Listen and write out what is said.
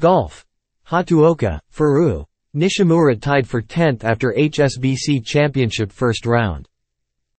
Golf. Hatuoka, Furu. Nishimura tied for 10th after HSBC Championship first round.